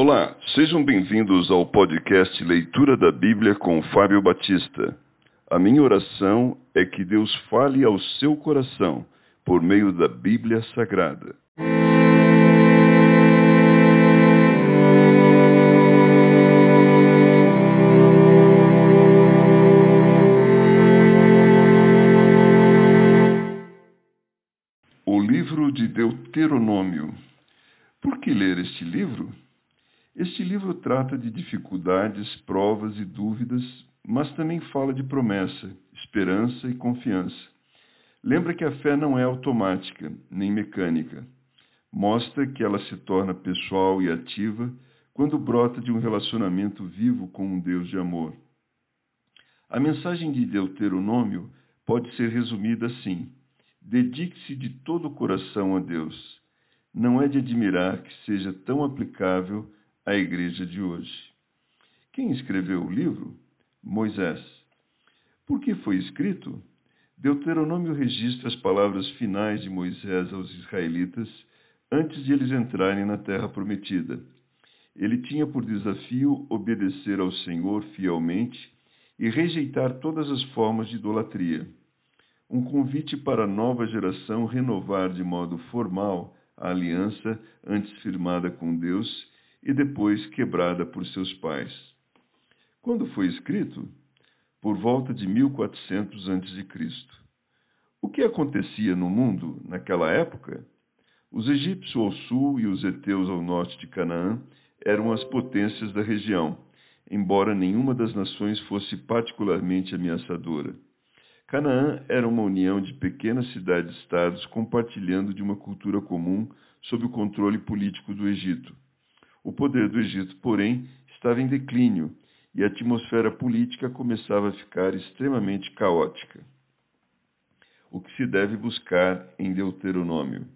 Olá, sejam bem-vindos ao podcast Leitura da Bíblia com Fábio Batista. A minha oração é que Deus fale ao seu coração por meio da Bíblia Sagrada. O livro de Deuteronômio. Por que ler este livro? Este livro trata de dificuldades, provas e dúvidas, mas também fala de promessa, esperança e confiança. Lembra que a fé não é automática, nem mecânica. Mostra que ela se torna pessoal e ativa quando brota de um relacionamento vivo com um Deus de amor. A mensagem de Deuteronômio pode ser resumida assim: Dedique-se de todo o coração a Deus. Não é de admirar que seja tão aplicável à igreja de hoje. Quem escreveu o livro? Moisés. Por que foi escrito? Deuteronômio registra as palavras finais de Moisés aos israelitas antes de eles entrarem na terra prometida. Ele tinha por desafio obedecer ao Senhor fielmente e rejeitar todas as formas de idolatria um convite para a nova geração renovar de modo formal a aliança antes firmada com Deus e depois quebrada por seus pais. Quando foi escrito? Por volta de 1400 a.C. O que acontecia no mundo naquela época? Os egípcios ao sul e os heteus ao norte de Canaã eram as potências da região, embora nenhuma das nações fosse particularmente ameaçadora. Canaã era uma união de pequenas cidades-estados compartilhando de uma cultura comum sob o controle político do Egito. O poder do Egito, porém, estava em declínio e a atmosfera política começava a ficar extremamente caótica. O que se deve buscar em Deuteronômio?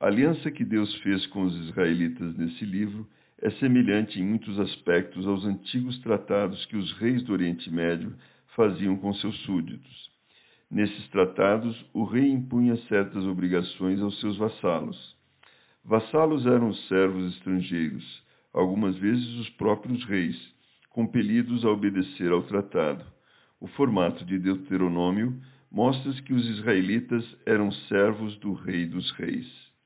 A aliança que Deus fez com os israelitas nesse livro é semelhante em muitos aspectos aos antigos tratados que os reis do Oriente Médio faziam com seus súditos. Nesses tratados, o rei impunha certas obrigações aos seus vassalos. Vassalos eram os servos estrangeiros, algumas vezes os próprios reis, compelidos a obedecer ao tratado. O formato de Deuteronômio mostra que os israelitas eram servos do Rei dos Reis.